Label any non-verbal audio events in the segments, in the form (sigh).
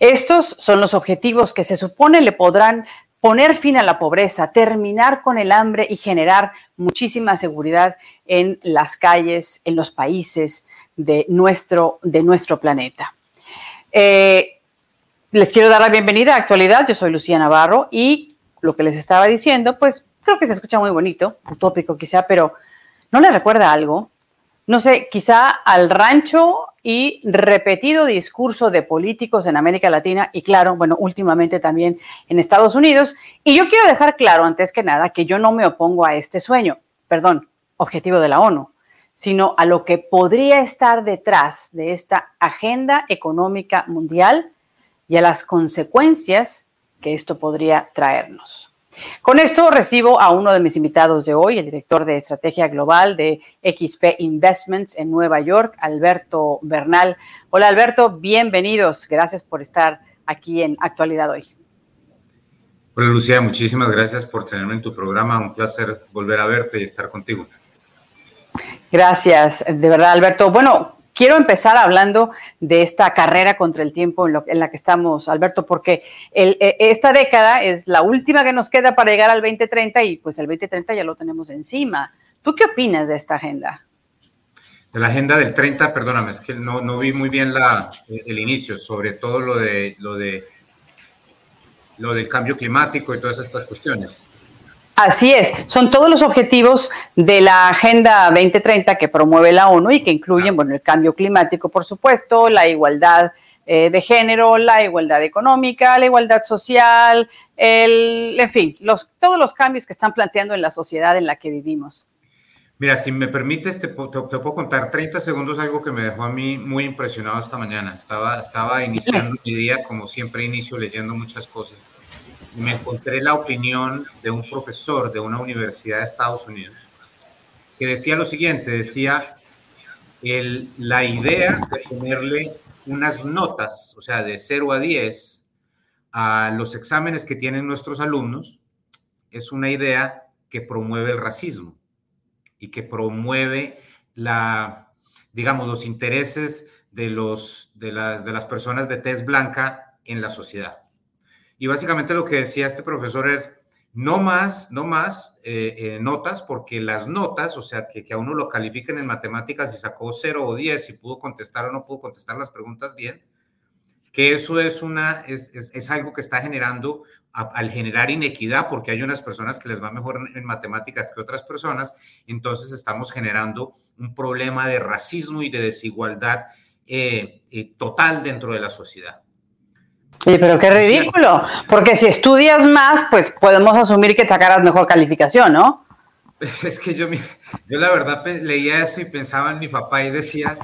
Estos son los objetivos que se supone le podrán poner fin a la pobreza, terminar con el hambre y generar muchísima seguridad en las calles, en los países de nuestro, de nuestro planeta. Eh, les quiero dar la bienvenida a Actualidad. Yo soy Lucía Navarro y lo que les estaba diciendo, pues creo que se escucha muy bonito, utópico quizá, pero ¿no le recuerda algo? No sé, quizá al rancho y repetido discurso de políticos en América Latina y claro, bueno, últimamente también en Estados Unidos. Y yo quiero dejar claro, antes que nada, que yo no me opongo a este sueño, perdón, objetivo de la ONU, sino a lo que podría estar detrás de esta agenda económica mundial y a las consecuencias que esto podría traernos. Con esto recibo a uno de mis invitados de hoy, el director de estrategia global de XP Investments en Nueva York, Alberto Bernal. Hola Alberto, bienvenidos. Gracias por estar aquí en Actualidad hoy. Hola Lucía, muchísimas gracias por tenerme en tu programa. Un placer volver a verte y estar contigo. Gracias, de verdad Alberto. Bueno, quiero empezar hablando de esta carrera contra el tiempo en, la que estamos, Alberto, porque e, esta década es la última que nos queda para llegar al 2030 y pues el 2030 ya lo tenemos encima. ¿Tú qué opinas de esta agenda? De la agenda del 30, perdóname, es que no, no vi muy bien la, el inicio, sobre todo lo de, lo de lo del cambio climático y todas estas cuestiones. Así es, son todos los objetivos de la Agenda 2030 que promueve la ONU y que incluyen, bueno, el cambio climático, por supuesto, la igualdad eh, de género, la igualdad económica, la igualdad social, el, en fin, los, todos los cambios que están planteando en la sociedad en la que vivimos. Mira, si me permites, te, puedo contar 30 segundos algo que me dejó a mí muy impresionado esta mañana. Estaba, estaba iniciando mi día, como siempre inicio, leyendo muchas cosas me encontré la opinión de un profesor de una universidad de Estados Unidos que decía lo siguiente, decía, el, la idea de ponerle unas notas, o sea, de 0 a 10, a los exámenes que tienen nuestros alumnos, es una idea que promueve el racismo y que promueve la, digamos, los intereses de, los, de, las, de las personas de tez blanca en la sociedad. Y básicamente lo que decía este profesor es, no más, no más eh, eh, notas, porque las notas, o sea, que, a uno lo califiquen en matemáticas y sacó 0 o 10, si pudo contestar o no pudo contestar las preguntas bien, que eso es, una, es, es, algo que está generando, al generar inequidad, porque hay unas personas que les va mejor en, matemáticas que otras personas, entonces estamos generando un problema de racismo y de desigualdad eh, total dentro de la sociedad. Oye, pero qué ridículo, porque si estudias más, pues podemos asumir que sacarás mejor calificación, ¿no? (laughs) Es que yo, yo la verdad leía eso y pensaba en mi papá y decía,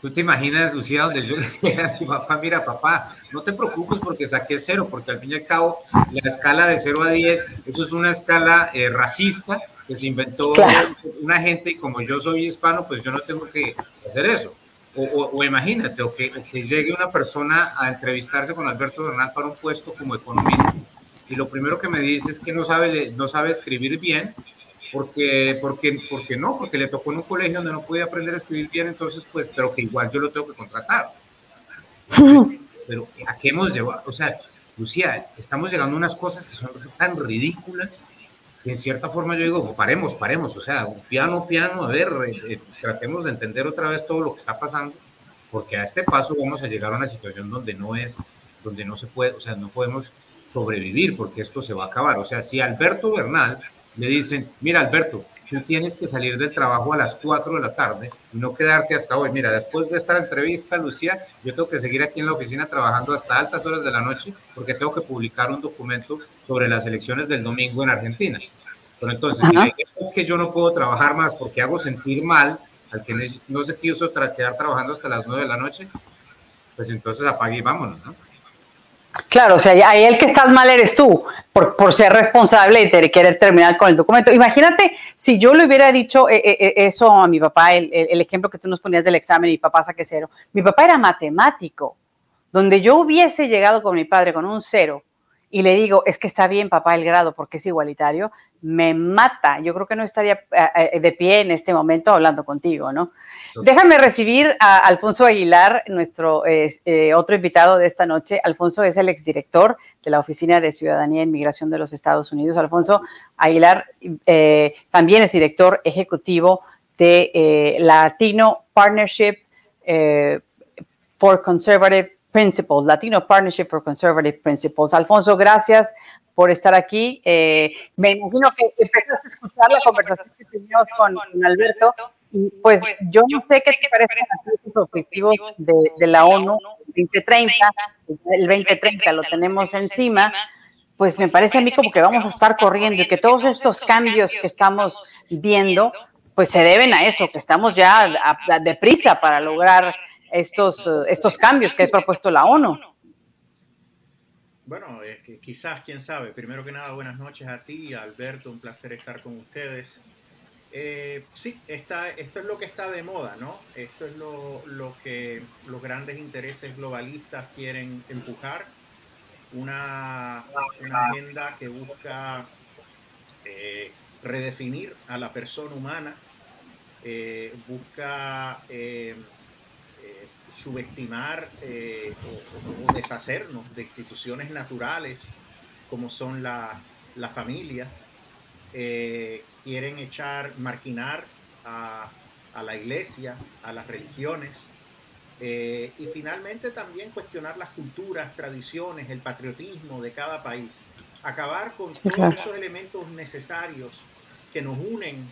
tú te imaginas, Lucía, donde yo (laughs) le decía a mi papá, mira papá, no te preocupes porque saqué cero, porque al fin y al cabo la escala de 0 a 10, eso es una escala eh, racista que se inventó una gente y como yo soy hispano, pues yo no tengo que hacer eso. O, imagínate, o que, llegue una persona a entrevistarse con Alberto Bernal para un puesto como economista y lo primero que me dice es que no sabe, no sabe escribir bien, porque, porque, porque no, porque le tocó en un colegio donde no podía aprender a escribir bien, entonces pues, pero que igual yo lo tengo que contratar. (laughs) Pero ¿a qué hemos llevado? O sea, Lucía, estamos llegando a unas cosas que son tan ridículas en cierta forma yo digo, paremos, paremos, o sea, piano, piano, a ver, eh, eh, tratemos de entender otra vez todo lo que está pasando, porque a este paso vamos a llegar a una situación donde no es, donde no se puede, o sea, no podemos sobrevivir porque esto se va a acabar. O sea, si Alberto Bernal le dicen, mira Alberto, tú tienes que salir del trabajo a las 4 de la tarde no quedarte hasta hoy. Mira, después de esta entrevista, Lucía, yo tengo que seguir aquí en la oficina trabajando hasta altas horas de la noche porque tengo que publicar un documento sobre las elecciones del domingo en Argentina. Pero entonces, si es que yo no puedo trabajar más porque hago sentir mal al que no se quiso quedar trabajando hasta las 9 de la noche, pues entonces apague y vámonos, ¿no? Claro, o sea, ahí el que estás mal eres tú, por, por ser responsable y de querer terminar con el documento. Imagínate si yo le hubiera dicho eh, eh, eh, eso a mi papá, el, el, ejemplo que tú nos ponías del examen y papá saque cero. Mi papá era matemático, donde yo hubiese llegado con mi padre con un cero y le digo, es que está bien, papá, el grado, porque es igualitario, me mata. Yo creo que no estaría eh, eh, de pie en este momento hablando contigo, ¿no? Déjame recibir a Alfonso Aguilar, nuestro eh, otro invitado de esta noche. Alfonso es el exdirector de la Oficina de Ciudadanía e Inmigración de los Estados Unidos. Alfonso Aguilar también es director ejecutivo de Latino Partnership for Conservative Principles, Latino Partnership for Conservative Principles. Alfonso, gracias por estar aquí. Eh, me imagino que empezaste a escuchar la conversación que tuvimos con, Alberto. Y pues, pues yo no sé qué te parecen los objetivos de, la ONU 2030. El 2030 lo tenemos encima. Pues me parece a mí como que vamos a estar corriendo y que todos estos cambios que estamos viendo, pues se deben a eso, que estamos ya deprisa para lograr estos, eh, estos cambios que ha propuesto la ONU. Bueno, quizás, quién sabe. Primero que nada, buenas noches a ti, Alberto, un placer estar con ustedes. Eh, sí, está, esto es lo que está de moda, ¿no? Esto es lo, que los grandes intereses globalistas quieren empujar. Una, agenda que busca eh, redefinir a la persona humana, busca subestimar eh, o, deshacernos de instituciones naturales como son la, la familia. Eh, quieren echar, marginar a, la iglesia, a las religiones. Eh, y finalmente también cuestionar las culturas, tradiciones, el patriotismo de cada país. Acabar con todos esos elementos necesarios que nos unen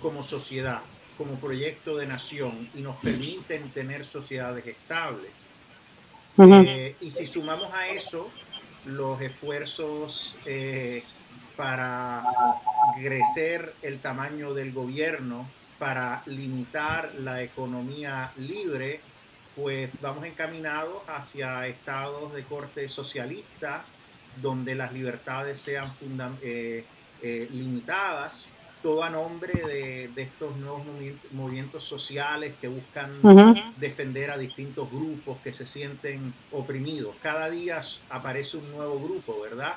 como sociedad como proyecto de nación y nos permiten tener sociedades estables. Eh, y si sumamos a eso los esfuerzos eh, para crecer el tamaño del gobierno, para limitar la economía libre, pues vamos encaminados hacia estados de corte socialista, donde las libertades sean eh, limitadas, todo a nombre de, estos nuevos movimientos sociales que buscan defender a distintos grupos que se sienten oprimidos. Cada día aparece un nuevo grupo, ¿verdad?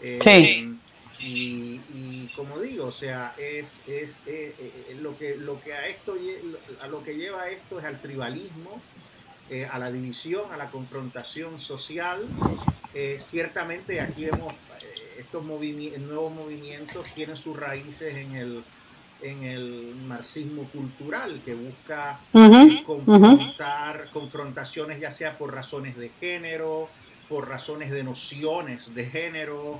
Eh, sí. Y, como digo, o sea, es, es eh, eh, lo que lo que a esto a lo que lleva esto es al tribalismo, a la división, a la confrontación social. ciertamente aquí vemos estos nuevos movimientos tienen sus raíces en el, en el marxismo cultural que busca eh, confrontar confrontaciones ya sea por razones de género, por razones de nociones de género,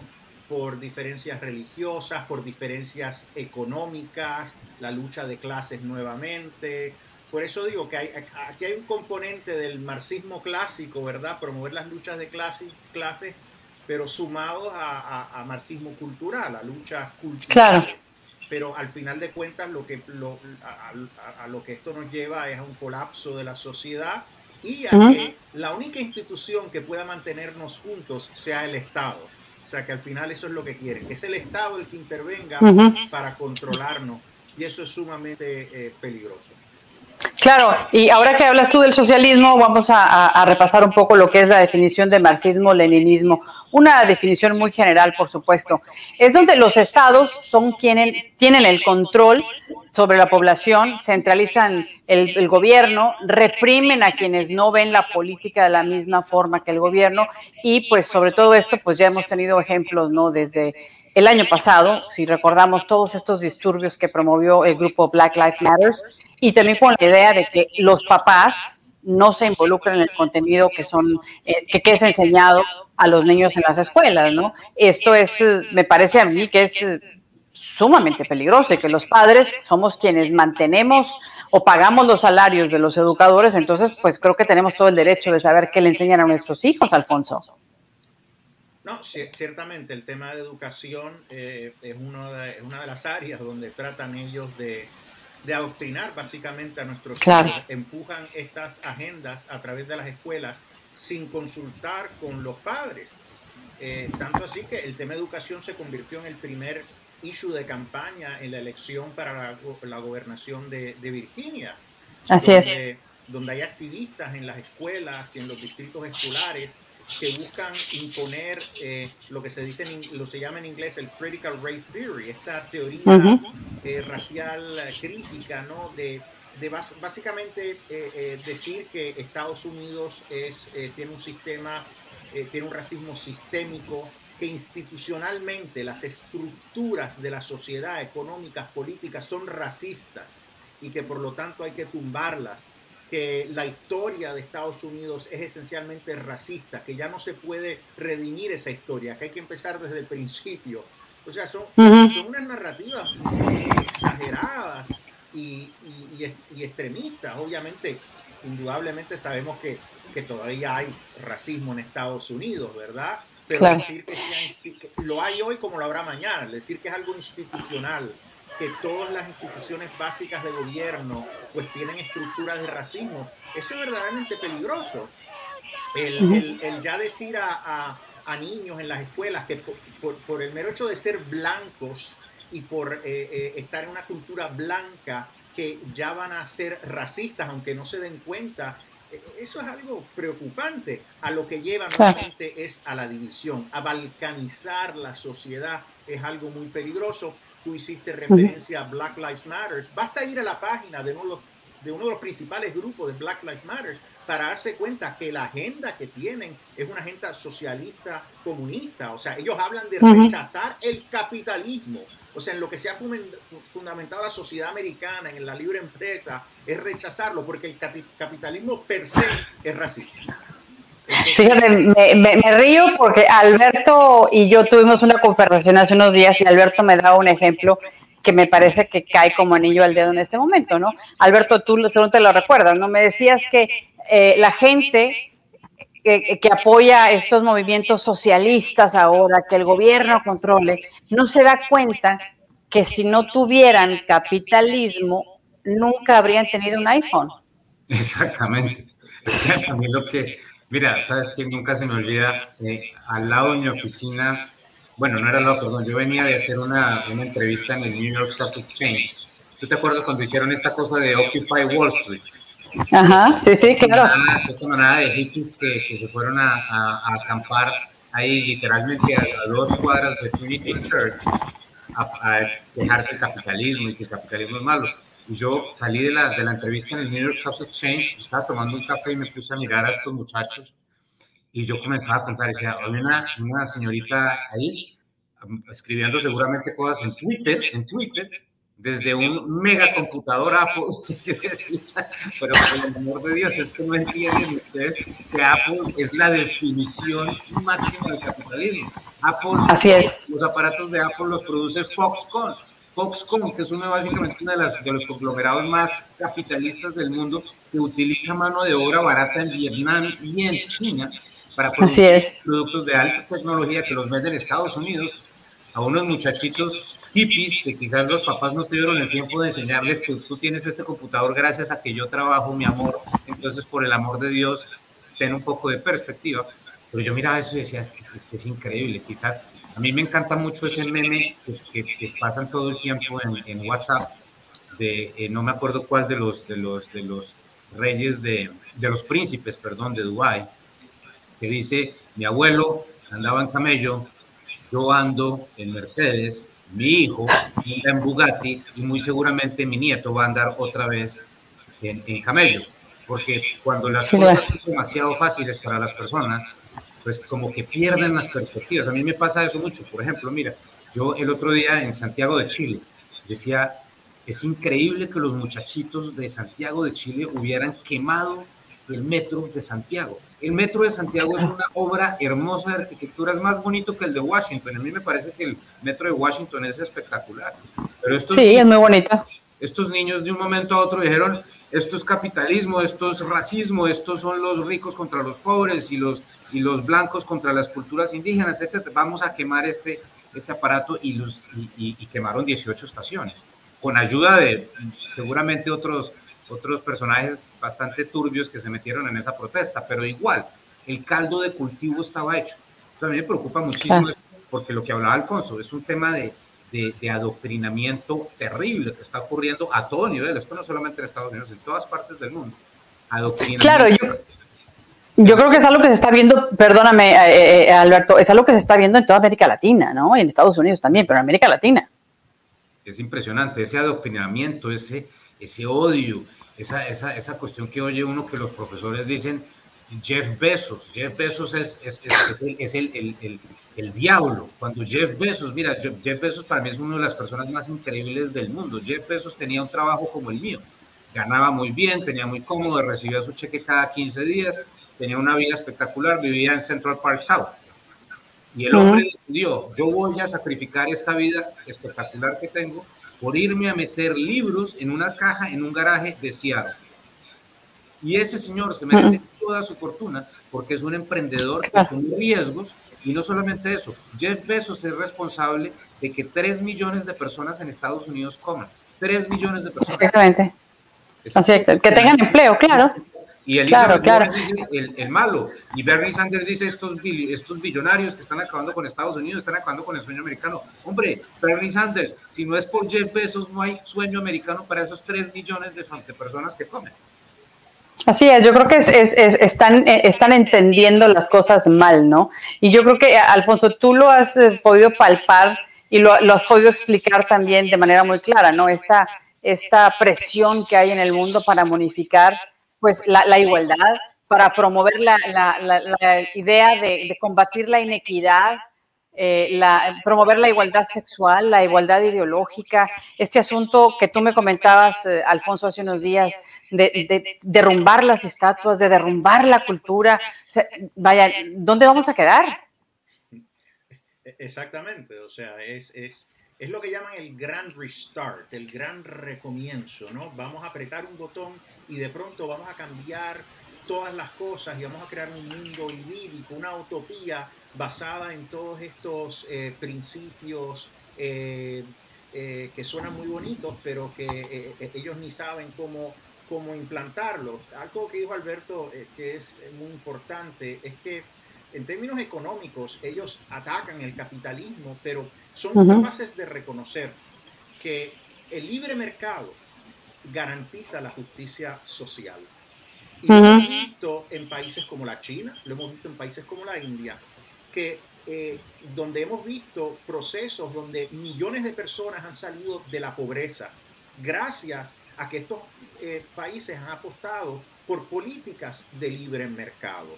por diferencias religiosas, por diferencias económicas, la lucha de clases nuevamente. Por eso digo que hay, aquí hay un componente del marxismo clásico, ¿verdad? Promover las luchas de clase, clases pero sumados a, marxismo cultural, a luchas culturales. Claro. Pero al final de cuentas lo que, lo, a, lo que esto nos lleva es a un colapso de la sociedad y a que la única institución que pueda mantenernos juntos sea el Estado. O sea que al final eso es lo que quieren, que es el Estado el que intervenga para controlarnos y eso es sumamente eh, peligroso. Claro, y ahora que hablas tú del socialismo, vamos a, repasar un poco lo que es la definición de marxismo-leninismo. Una definición muy general, por supuesto. Es donde los estados son quienes tienen el control sobre la población, centralizan el, el, gobierno, reprimen a quienes no ven la política de la misma forma que el gobierno y pues sobre todo esto pues ya hemos tenido ejemplos, ¿no? Desde el año pasado, si recordamos todos estos disturbios que promovió el grupo Black Lives Matter, y también con la idea de que los papás no se involucren en el contenido que son eh, que, es enseñado a los niños en las escuelas, ¿no? Esto es, me parece a mí que es sumamente peligroso y que los padres somos quienes mantenemos o pagamos los salarios de los educadores, entonces pues creo que tenemos todo el derecho de saber qué le enseñan a nuestros hijos, Alfonso. No, ciertamente el tema de educación eh, es, uno de, una de las áreas donde tratan ellos de, adoctrinar básicamente a nuestros hijos, empujan estas agendas a través de las escuelas sin consultar con los padres. Eh, tanto así que el tema de educación se convirtió en el primer issue de campaña en la elección para la, gobernación de, Virginia. Así es. Donde hay activistas en las escuelas y en los distritos escolares que buscan imponer eh, lo que se dice lo se llama en inglés el critical race theory, esta teoría eh, racial crítica, ¿no? De, de básicamente decir que Estados Unidos es, tiene un sistema, tiene un racismo sistémico, que institucionalmente las estructuras de la sociedad, económicas, políticas, son racistas y que por lo tanto hay que tumbarlas, que la historia de Estados Unidos es esencialmente racista, que ya no se puede redimir esa historia, que hay que empezar desde el principio. O sea, son, son unas narrativas exageradas y, y, extremistas. Obviamente, indudablemente sabemos que, que todavía hay racismo en Estados Unidos, ¿verdad? Pero decir que, lo hay hoy como lo habrá mañana, decir que es algo institucional, que todas las instituciones básicas de gobierno pues tienen estructuras de racismo, eso es verdaderamente peligroso. El, el, ya decir a, a, niños en las escuelas que por, por, el mero hecho de ser blancos y por eh, eh, estar en una cultura blanca que ya van a ser racistas, aunque no se den cuenta, eso es algo preocupante. A lo que lleva nuevamente es a la división, a balcanizar la sociedad. Es algo muy peligroso. Tú hiciste referencia a Black Lives Matter. Basta ir a la página de uno de, uno de los principales grupos de Black Lives Matter para darse cuenta que la agenda que tienen es una agenda socialista comunista. O sea, ellos hablan de rechazar el capitalismo o sea, en lo que se ha fundamentado la sociedad americana, en la libre empresa, es rechazarlo, porque el capitalismo per se es racista. Fíjate, me, río porque Alberto y yo tuvimos una conversación hace unos días y Alberto me da un ejemplo que me parece que cae como anillo al dedo en este momento, ¿no? Alberto, tú seguro te lo recuerdas, ¿no? Me decías que eh, la gente que, apoya estos movimientos socialistas ahora, que el gobierno controle, no se da cuenta que si no tuvieran capitalismo, nunca habrían tenido un iPhone. Exactamente. Que, mira, sabes que nunca se me olvida, eh, al lado de mi oficina, bueno, no era al lado, perdón, yo venía de hacer una, una entrevista en el New York Stock Exchange. ¿Tú te acuerdas cuando hicieron esta cosa de Occupy Wall Street? Ajá, sí, sí, claro. Esta manada de hippies que, que se fueron a, a, acampar ahí literalmente a, dos cuadras de Trinity Church a, dejarse el capitalismo y que el capitalismo es malo. Y yo salí de la, de la entrevista en el New York Stock Exchange, estaba tomando un café y me puse a mirar a estos muchachos y yo comenzaba a contar, decía, hay una, una señorita ahí escribiendo seguramente cosas en Twitter, en Twitter, desde un mega computador Apple. (laughs) pero por el amor de Dios, es que no entienden ustedes que Apple es la definición máxima del capitalismo. Apple, Así es. Los aparatos de Apple los produce Foxconn. Foxconn, que es uno básicamente uno de, las, de los conglomerados más capitalistas del mundo, que utiliza mano de obra barata en Vietnam y en China para producir productos de alta tecnología que los venden en Estados Unidos a unos muchachitos hippies que quizás los papás no tuvieron el tiempo de enseñarles que tú tienes este computador gracias a que yo trabajo, mi amor. Entonces, por el amor de Dios, ten un poco de perspectiva. Pero yo miraba eso y decía, es que, es increíble. Quizás a mí me encanta mucho ese meme que, que, pasan todo el tiempo en, en WhatsApp de, eh, no me acuerdo cuál de los, de los, de los reyes de, de los príncipes, perdón, de Dubái, que dice, mi abuelo andaba en camello, yo ando en Mercedes, mi hijo anda en Bugatti y muy seguramente mi nieto va a andar otra vez en, en camello. Porque cuando las cosas son demasiado fáciles para las personas, pues como que pierden las perspectivas. A mí me pasa eso mucho. Por ejemplo, mira, yo el otro día en Santiago de Chile decía, es increíble que los muchachitos de Santiago de Chile hubieran quemado el metro de Santiago. El metro de Santiago es una obra hermosa de arquitectura, es más bonito que el de Washington. A mí me parece que el metro de Washington es espectacular. Pero sí, es muy bonito. Estos niños de un momento a otro dijeron, esto es capitalismo, esto es racismo, estos son los ricos contra los pobres y los, y los blancos contra las culturas indígenas, etc. Vamos a quemar este, este aparato y, los, y, y quemaron 18 estaciones, con ayuda de seguramente otros otros personajes bastante turbios que se metieron en esa protesta, pero igual, el caldo de cultivo estaba hecho. a mí me preocupa muchísimo porque lo que hablaba Alfonso es un tema de, de, adoctrinamiento terrible que está ocurriendo a todo nivel, esto no solamente en Estados Unidos, en todas partes del mundo. Adoctrinamiento. Claro, yo, Yo creo que es algo que se está viendo, perdóname, eh, eh, Alberto, es algo que se está viendo en toda América Latina, ¿no? Y en Estados Unidos también, pero en América Latina. Es impresionante ese adoctrinamiento, ese, ese odio, esa, esa, esa cuestión que oye uno que los profesores dicen, Jeff Bezos, Jeff Bezos es, es, es, el, el, el, el, diablo. Cuando Jeff Bezos, mira, Jeff Bezos para mí es una de las personas más increíbles del mundo. Jeff Bezos tenía un trabajo como el mío, ganaba muy bien, tenía muy cómodo, recibía su cheque cada 15 días, tenía una vida espectacular, vivía en Central Park South. Y el hombre decidió, yo voy a sacrificar esta vida espectacular que tengo por irme a meter libros en una caja en un garaje de Seattle. Y ese señor se merece toda su fortuna porque es un emprendedor con riesgos y no solamente eso, Jeff Bezos es responsable de que 3 millones de personas en Estados Unidos coman. 3 millones de personas. Exactamente. que tengan empleo, claro. Y el, claro, claro. el, el, malo. Y Bernie Sanders dice estos, estos billonarios que están acabando con Estados Unidos, están acabando con el sueño americano. Hombre, Bernie Sanders, si no es por Jeff Bezos, no hay sueño americano para esos 3 millones de personas que comen. Así es, yo creo que es, es, están, eh, están entendiendo las cosas mal, ¿no? Y yo creo que, Alfonso, tú lo has eh, podido palpar y lo, lo, has podido explicar también de manera muy clara, ¿no? Esta, esta presión que hay en el mundo para modificar pues la, la igualdad, para promover la, la idea de, de, combatir la inequidad, eh, la, promover la igualdad sexual, la igualdad ideológica, este asunto que tú me comentabas, eh, Alfonso, hace unos días, de, derrumbar las estatuas, de derrumbar la cultura. vaya, ¿dónde vamos a quedar? Exactamente, o sea, es, es, es lo que llaman el gran restart, el gran recomienzo, ¿no? Vamos a apretar un botón y de pronto vamos a cambiar todas las cosas y vamos a crear un mundo idílico, una utopía basada en todos estos eh, principios eh, eh, que suenan muy bonitos, pero que ellos ni saben cómo, cómo implantarlos. Algo que dijo Alberto que es muy importante es que en términos económicos ellos atacan el capitalismo, pero son capaces de reconocer que el libre mercado garantiza la justicia social. Y lo hemos visto en países como la China, lo hemos visto en países como la India, que eh, donde hemos visto procesos donde millones de personas han salido de la pobreza gracias a que estos eh, países han apostado por políticas de libre mercado.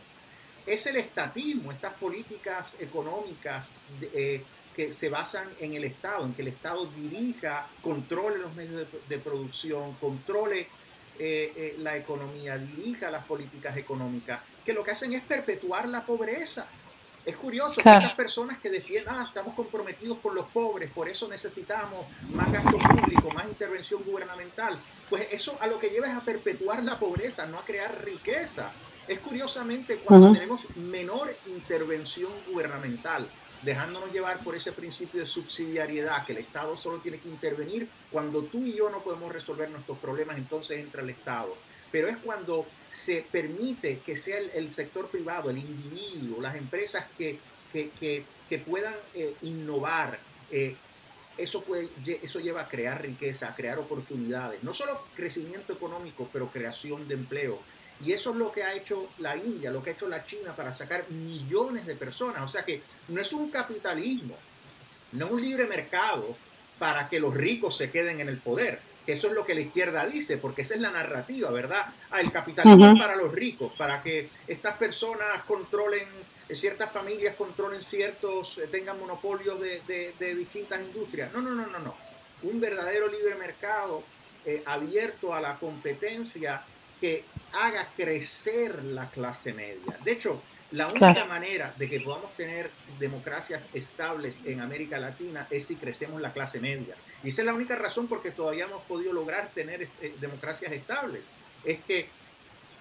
Es el estatismo, estas políticas económicas eh, que se basan en el Estado, en que el Estado dirija, controle los medios de, producción, controle la economía, dirija las políticas económicas, que lo que hacen es perpetuar la pobreza. Es curioso que estas personas que defienden, ah, estamos comprometidos con los pobres, por eso necesitamos más gasto público, más intervención gubernamental, pues eso a lo que lleva es a perpetuar la pobreza, no a crear riqueza. Es curiosamente cuando tenemos menor intervención gubernamental, dejándonos llevar por ese principio de subsidiariedad, que el Estado solo tiene que intervenir cuando tú y yo no podemos resolver nuestros problemas, entonces entra el Estado pero es cuando se permite que sea el, sector privado, el individuo, las empresas que, que, que, puedan eh, innovar. Eh, eso, puede, eso lleva a crear riqueza, a crear oportunidades, no solo crecimiento económico, pero creación de empleo. Y eso es lo que ha hecho la India, lo que ha hecho la China para sacar millones de personas. O sea que no es un capitalismo, no es un libre mercado para que los ricos se queden en el poder eso es lo que la izquierda dice, porque esa es la narrativa, ¿verdad? Ah, el capitalismo para los ricos, para que estas personas controlen, eh, ciertas familias controlen ciertos, eh, tengan monopolios de, distintas industrias. No, no, no, no, no. Un verdadero libre mercado eh, abierto a la competencia que haga crecer la clase media. De hecho, la única manera de que podamos tener democracias estables en América Latina es si crecemos la clase media. Y esa es la única razón por que todavía hemos podido lograr tener eh, democracias estables. Es que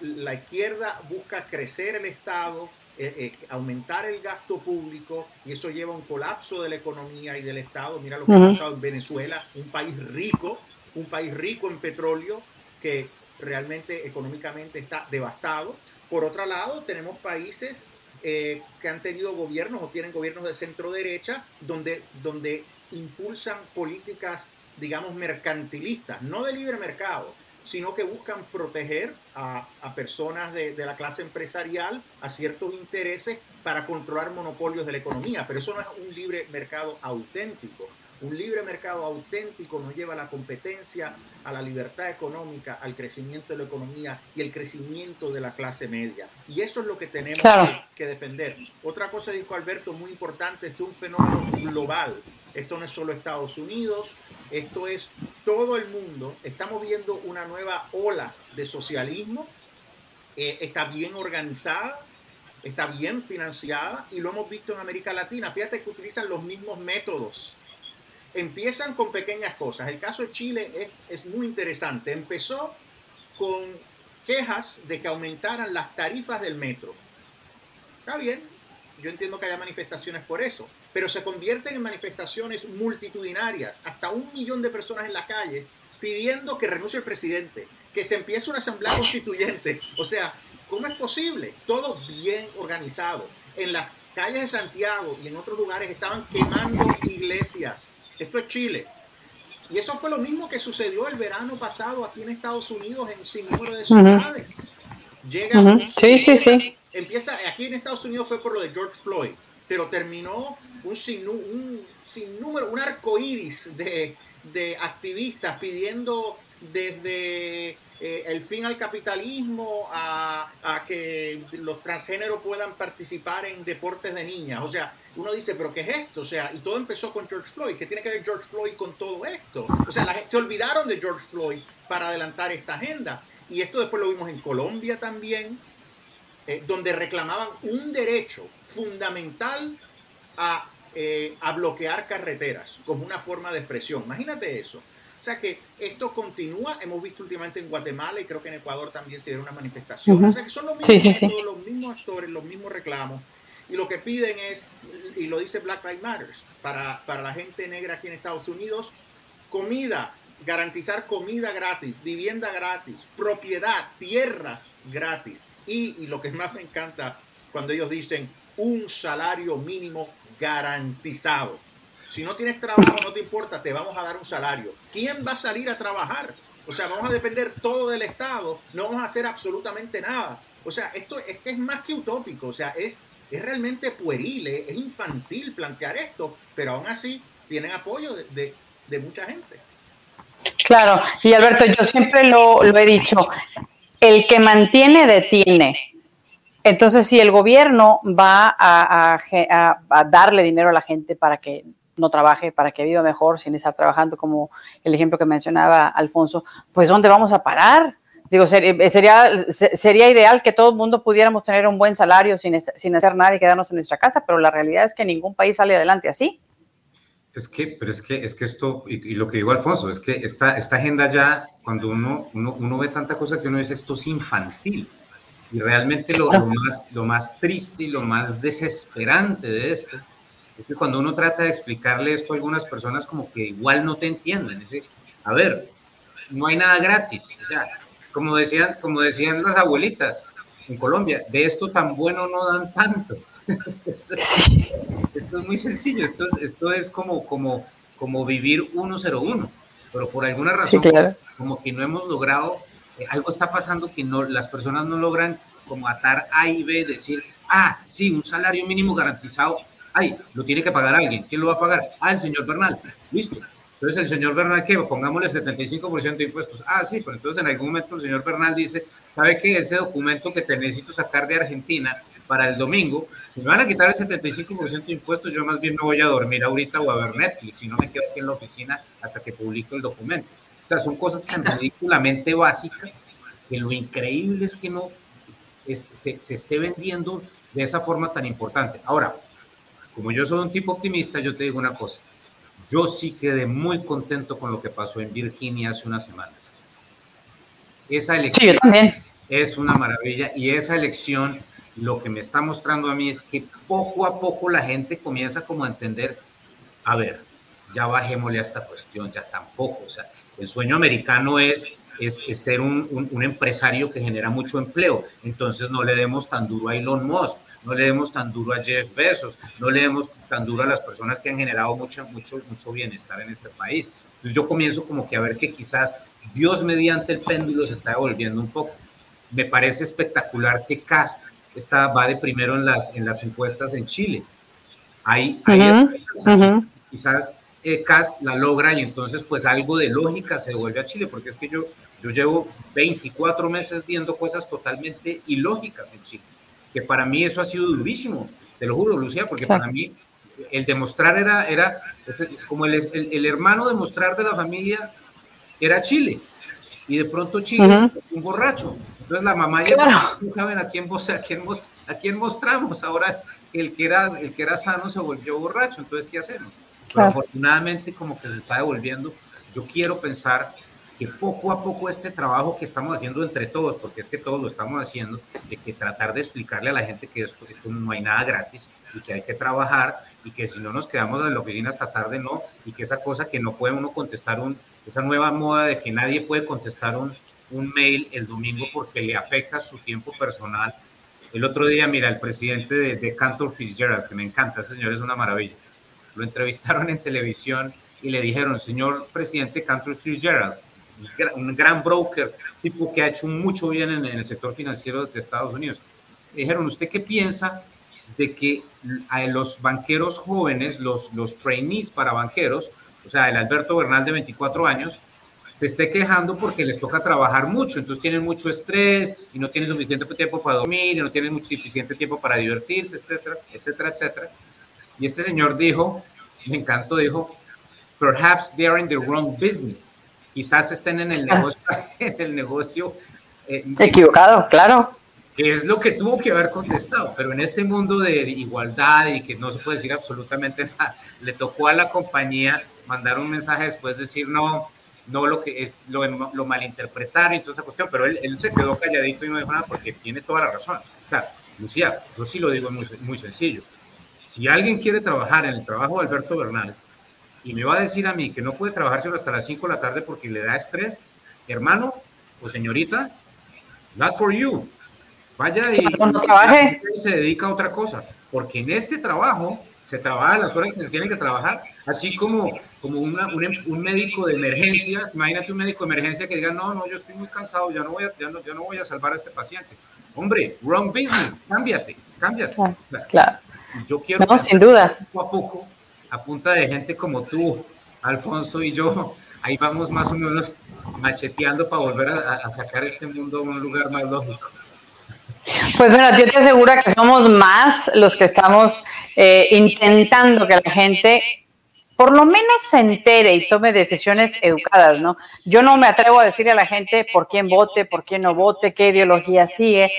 la izquierda busca crecer el Estado, eh, eh, aumentar el gasto público y eso lleva a un colapso de la economía y del Estado. Mira lo que ha pasado en Venezuela, un país rico, un país rico en petróleo que realmente económicamente está devastado por otro lado, tenemos países eh, que han tenido gobiernos o tienen gobiernos de centro derecha donde, donde impulsan políticas, digamos, mercantilistas, no de libre mercado, sino que buscan proteger a, personas de, de, la clase empresarial, a ciertos intereses para controlar monopolios de la economía. Pero eso no es un libre mercado auténtico. Un libre mercado auténtico nos lleva a la competencia, a la libertad económica, al crecimiento de la economía y el crecimiento de la clase media. Y eso es lo que tenemos que, defender. Otra cosa dijo Alberto muy importante, es un fenómeno global. Esto no es solo Estados Unidos, esto es todo el mundo. Estamos viendo una nueva ola de socialismo. Eh, está bien organizada, está bien financiada y lo hemos visto en América Latina. Fíjate que utilizan los mismos métodos empiezan con pequeñas cosas. El caso de Chile es, muy interesante. Empezó con quejas de que aumentaran las tarifas del metro. Está bien, yo entiendo que haya manifestaciones por eso, pero se convierten en manifestaciones multitudinarias, hasta un millón de personas en la calle pidiendo que renuncie el presidente, que se empiece una asamblea constituyente. O sea, ¿cómo es posible? Todo bien organizado. En las calles de Santiago y en otros lugares estaban quemando iglesias esto es Chile. Y eso fue lo mismo que sucedió el verano pasado aquí en Estados Unidos en sin número de ciudades. Llega sí, sí, sí. Empieza, aquí en Estados Unidos fue por lo de George Floyd, pero terminó un sinnúmero, un, arco iris de, de activistas pidiendo desde eh, el fin al capitalismo, a, que los transgéneros puedan participar en deportes de niñas. O sea, uno dice, pero ¿qué es esto? O sea, y todo empezó con George Floyd. ¿Qué tiene que ver George Floyd con todo esto? O sea, la se olvidaron de George Floyd para adelantar esta agenda. Y esto después lo vimos en Colombia también, eh, donde reclamaban un derecho fundamental a, eh, a bloquear carreteras como una forma de expresión. Imagínate eso. O sea que esto continúa, hemos visto últimamente en Guatemala y creo que en Ecuador también se dieron una manifestación. O sea que son los mismos, los mismos actores, los mismos reclamos. Y lo que piden es, y lo dice Black Lives Matter, para, para la gente negra aquí en Estados Unidos, comida, garantizar comida gratis, vivienda gratis, propiedad, tierras gratis. Y, y lo que más me encanta cuando ellos dicen un salario mínimo garantizado. Si no tienes trabajo, no te importa, te vamos a dar un salario. ¿Quién va a salir a trabajar? O sea, vamos a depender todo del Estado, no vamos a hacer absolutamente nada. O sea, esto es que es más que utópico, o sea, es, es realmente pueril, es infantil plantear esto, pero aún así tienen apoyo de, de, mucha gente. Claro, y Alberto, yo siempre lo, lo he dicho, el que mantiene detiene. Entonces, si el gobierno va a, a, darle dinero a la gente para que no trabaje, para que viva mejor sin estar trabajando, como el ejemplo que mencionaba Alfonso, pues ¿dónde vamos a parar? Digo, eh, sería, sería ideal que todo el mundo pudiéramos tener un buen salario sin, sin hacer nada y quedarnos en nuestra casa, pero la realidad es que ningún país sale adelante así. Es que, pero es que, es que esto, y, lo que digo Alfonso, es que esta, esta agenda ya, cuando uno, uno, uno, ve tanta cosa que uno dice, esto es infantil. Y realmente lo, lo, más, lo más triste y lo más desesperante de esto es que cuando uno trata de explicarle esto a algunas personas como que igual no te entienden. Es a ver, no hay nada gratis. como, decían, como decían las abuelitas en Colombia, de esto tan bueno no dan tanto. (laughs) esto, es muy sencillo, esto es, esto es como, como, como vivir 101, pero por alguna razón como que no hemos logrado, eh, algo está pasando que no, las personas no logran como atar A y B, decir, ah, sí, un salario mínimo garantizado, ay, lo tiene que pagar alguien. ¿Quién lo va a pagar? Ah, el señor Bernal. Listo. Entonces el señor Bernal, ¿qué? Pongámosle 75% de impuestos. Ah, sí, pero entonces en algún momento el señor Bernal dice, ¿sabe qué? Ese documento que te necesito sacar de Argentina para el domingo, si me van a quitar el 75% de impuestos, yo más bien me voy a dormir ahorita o a ver Netflix, y no me quedo aquí en la oficina hasta que publico el documento. O sea, son cosas tan (laughs) ridículamente básicas que lo increíble es que no se, se esté vendiendo de esa forma tan importante. Ahora, como yo soy un tipo optimista, yo te digo una cosa. Yo sí quedé muy contento con lo que pasó en Virginia hace una semana. Esa elección es una maravilla y esa elección lo que me está mostrando a mí es que poco a poco la gente comienza como a entender, a ver, ya bajémosle a esta cuestión, ya tampoco. O sea, el sueño americano es, es, ser un, un, empresario que genera mucho empleo. Entonces no le demos tan duro a Elon Musk no le demos tan duro a Jeff Bezos, no le demos tan duro a las personas que han generado mucho, mucho, mucho bienestar en este país. Entonces yo comienzo como que a ver que quizás Dios mediante el péndulo se está devolviendo un poco. Me parece espectacular que Cast está, va de primero en las, en las encuestas en Chile. Ahí, quizás eh, Cast la logra y entonces pues algo de lógica se devuelve a Chile, porque es que yo, yo llevo 24 meses viendo cosas totalmente ilógicas en Chile, que para mí eso ha sido durísimo, te lo juro, Lucía, porque para mí el demostrar era, era como el, el, hermano demostrar de la familia era Chile. Y de pronto Chile un borracho. Entonces la mamá ya no saben a quién, a, quién, a quién mostramos. Ahora el que, era, el que era sano se volvió borracho. Entonces, ¿qué hacemos? Pero afortunadamente como que se está devolviendo. Yo quiero pensar que poco a poco este trabajo que estamos haciendo entre todos, porque es que todos lo estamos haciendo, de que tratar de explicarle a la gente que esto, esto no hay nada gratis y que hay que trabajar y que si no nos quedamos en la oficina hasta tarde, no, y que esa cosa que no puede uno contestar, un, esa nueva moda de que nadie puede contestar un, un mail el domingo porque le afecta su tiempo personal. El otro día, mira, el presidente de, de Cantor Fitzgerald, que me encanta, ese señor es una maravilla, lo entrevistaron en televisión y le dijeron, señor presidente Cantor Fitzgerald, un gran broker, tipo que ha hecho mucho bien en, en el sector financiero de Estados Unidos. Dijeron, ¿usted qué piensa de que a los banqueros jóvenes, los, los trainees para banqueros, o sea, el Alberto Bernal de 24 años, se esté quejando porque les toca trabajar mucho, entonces tienen mucho estrés y no tienen suficiente tiempo para dormir y no tienen mucho, suficiente tiempo para divertirse, etcétera, etcétera, etcétera. Y este señor dijo, me encantó, dijo, perhaps they are in the wrong business. Quizás estén en el (laughs) negocio, (laughs) en el negocio eh, equivocado, claro que es lo que tuvo que haber contestado, pero en este mundo de igualdad y que no se puede decir absolutamente (laughs) nada, le tocó a la compañía mandar un mensaje después decir no, no lo que lo, lo malinterpretar y toda esa cuestión, pero él, él, se quedó calladito y no dijo nada porque tiene toda la razón. O sea, Lucía, yo sí lo digo muy, muy sencillo. Si alguien quiere trabajar en el trabajo de Alberto Bernal y me va a decir a mí que no puede trabajar solo hasta las 5 de la tarde porque le da estrés, hermano o señorita, not for you. Vaya y se dedica a otra cosa, porque en este trabajo se trabaja las horas que se tienen que trabajar, así como, como una, un, médico de emergencia, imagínate un médico de emergencia que diga, no, no, yo estoy muy cansado, ya no voy a, ya no, no voy a salvar a este paciente. Hombre, wrong business, cámbiate, cámbiate. Claro. Yo quiero no, sin duda. poco a poco, a punta de gente como tú, Alfonso y yo, ahí vamos más o menos macheteando para volver a, sacar este mundo a un lugar más lógico. Pues bueno, yo te aseguro que somos más los que estamos eh, intentando que la gente por lo menos se entere y tome decisiones educadas, ¿no? Yo no me atrevo a decirle a la gente por quién vote, por quién no vote, qué ideología sigue,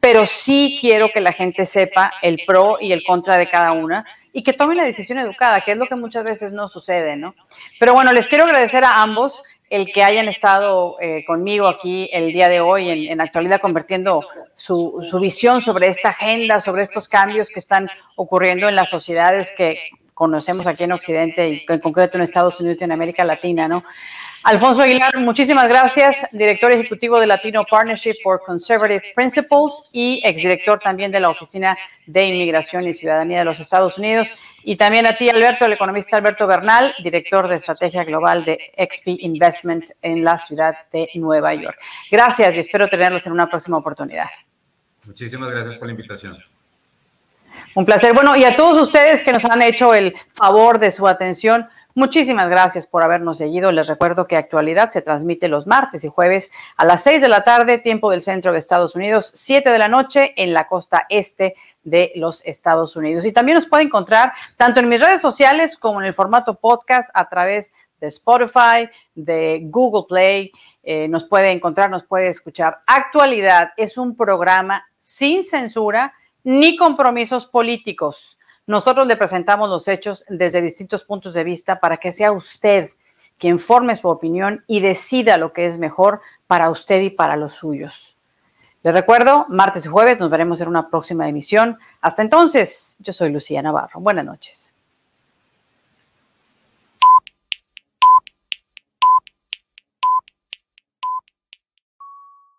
pero sí quiero que la gente sepa el pro y el contra de cada una y que tomen la decisión educada, que es lo que muchas veces no sucede, ¿no? Pero bueno, les quiero agradecer a ambos el que hayan estado eh, conmigo aquí el día de hoy en, en actualidad convirtiendo su, su, visión sobre esta agenda, sobre estos cambios que están ocurriendo en las sociedades que conocemos aquí en Occidente y en concreto en Estados Unidos y en América Latina, ¿no? Alfonso Aguilar, muchísimas gracias, director ejecutivo de Latino Partnership for Conservative Principles y exdirector también de la Oficina de Inmigración y Ciudadanía de los Estados Unidos. Y también a ti, Alberto, el economista Alberto Bernal, director de Estrategia Global de XP Investment en la ciudad de Nueva York. Gracias y espero tenerlos en una próxima oportunidad. Muchísimas gracias por la invitación. Un placer. Bueno, y a todos ustedes que nos han hecho el favor de su atención, Muchísimas gracias por habernos seguido. Les recuerdo que Actualidad se transmite los martes y jueves a las 6 de la tarde, tiempo del centro de Estados Unidos, 7 de la noche en la costa este de los Estados Unidos. Y también nos puede encontrar tanto en mis redes sociales como en el formato podcast a través de Spotify, de Google Play. Eh, nos puede encontrar, nos puede escuchar. Actualidad es un programa sin censura ni compromisos políticos nosotros le presentamos los hechos desde distintos puntos de vista para que sea usted quien forme su opinión y decida lo que es mejor para usted y para los suyos. Le recuerdo, martes y jueves nos veremos en una próxima emisión. Hasta entonces, yo soy Lucía Navarro. Buenas noches.